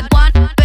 said one.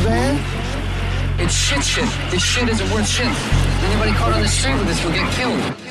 van? It's shit shit. This shit isn't worth shit. Anybody caught on the street with this will get killed.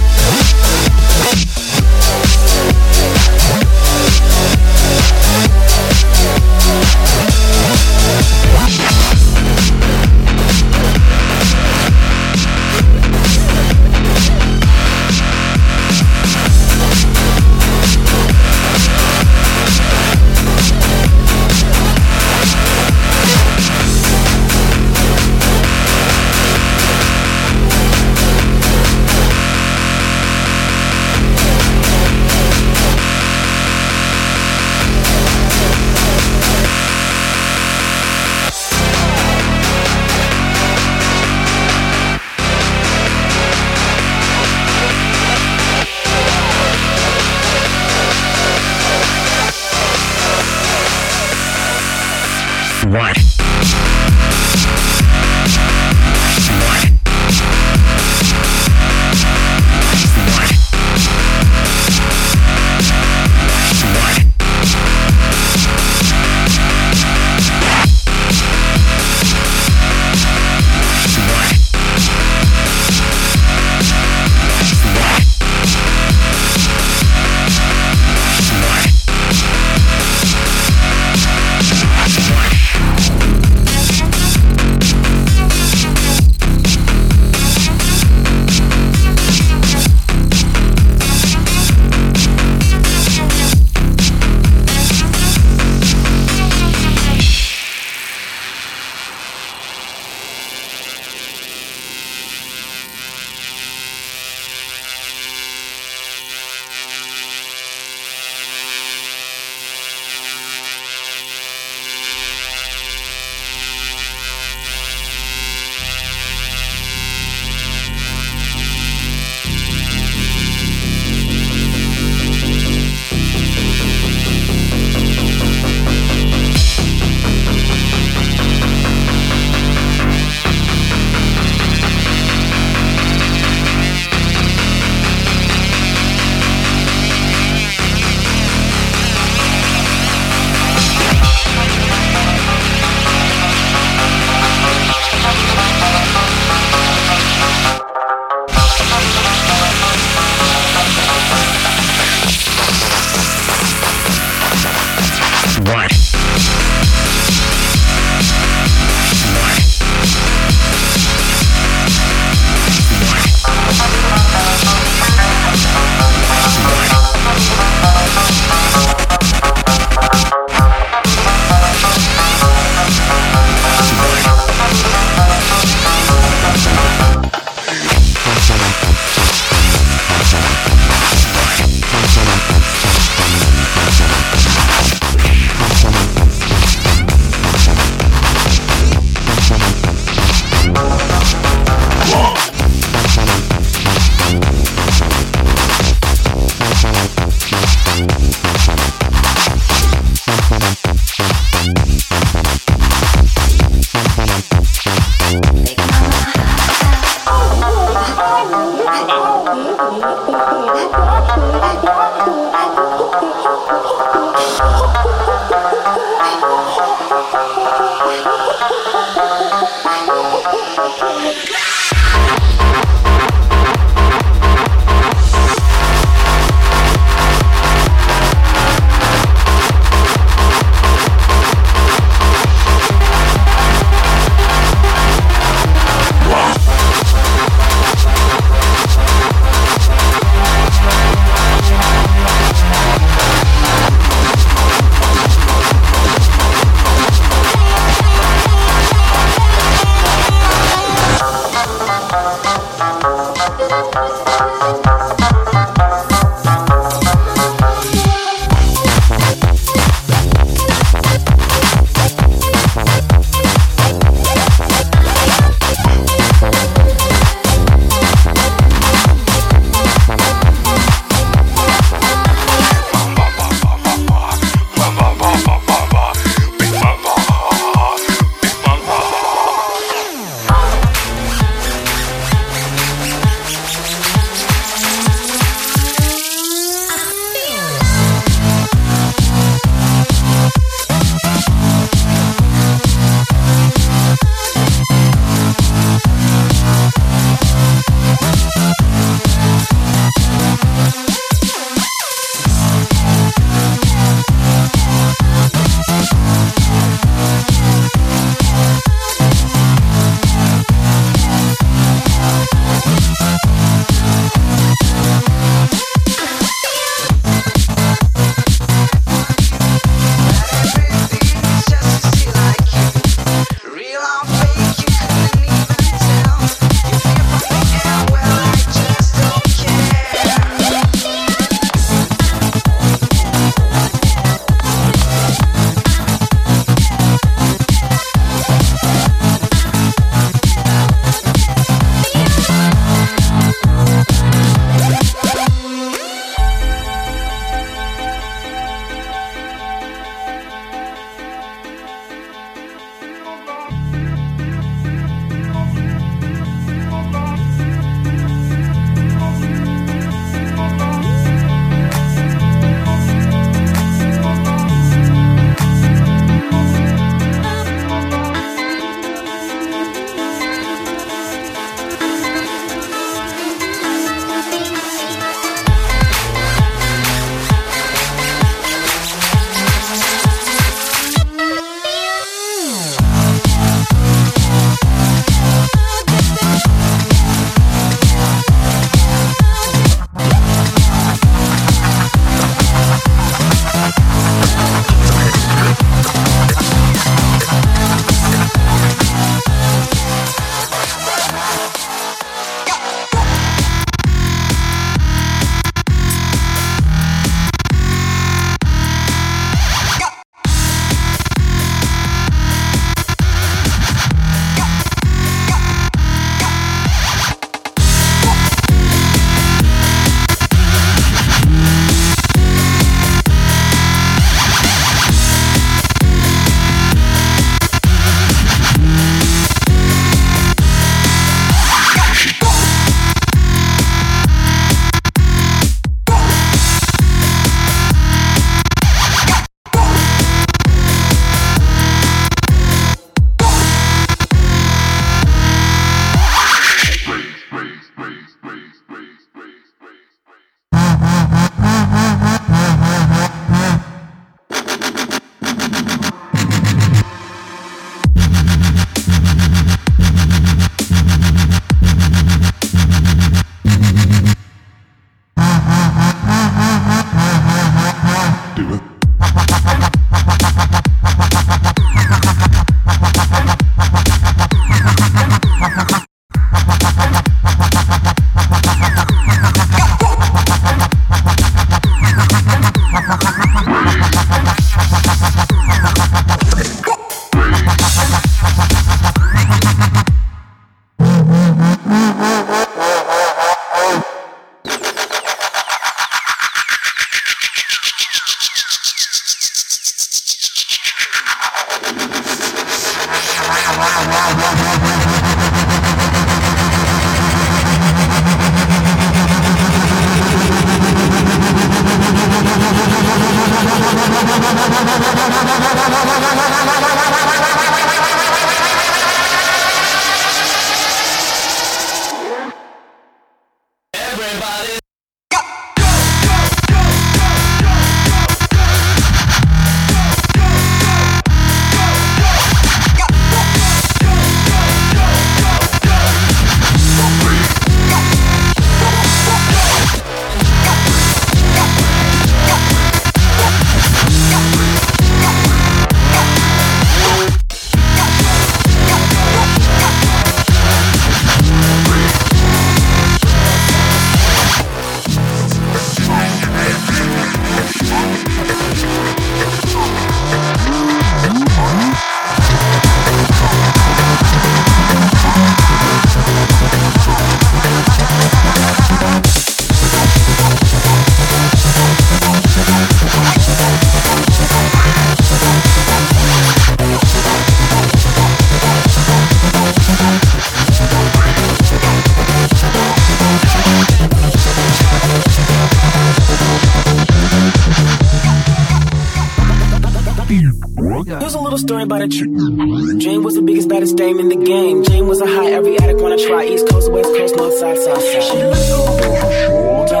Story about a dream. Jane was the biggest, baddest dame in the game. Jane was a high, every addict wanna try. East coast, west coast, north side, south side. She looked over her shoulder.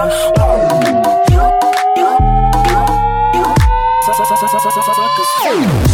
Yes, yes, we can save you. Okay,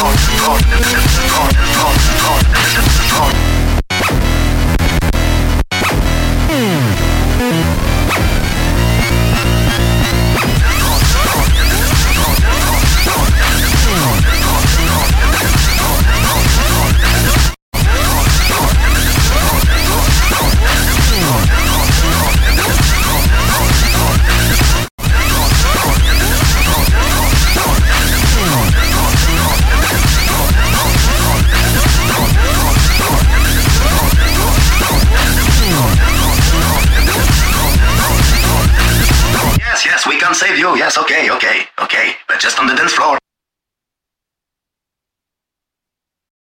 Call, call, call, call, call, call.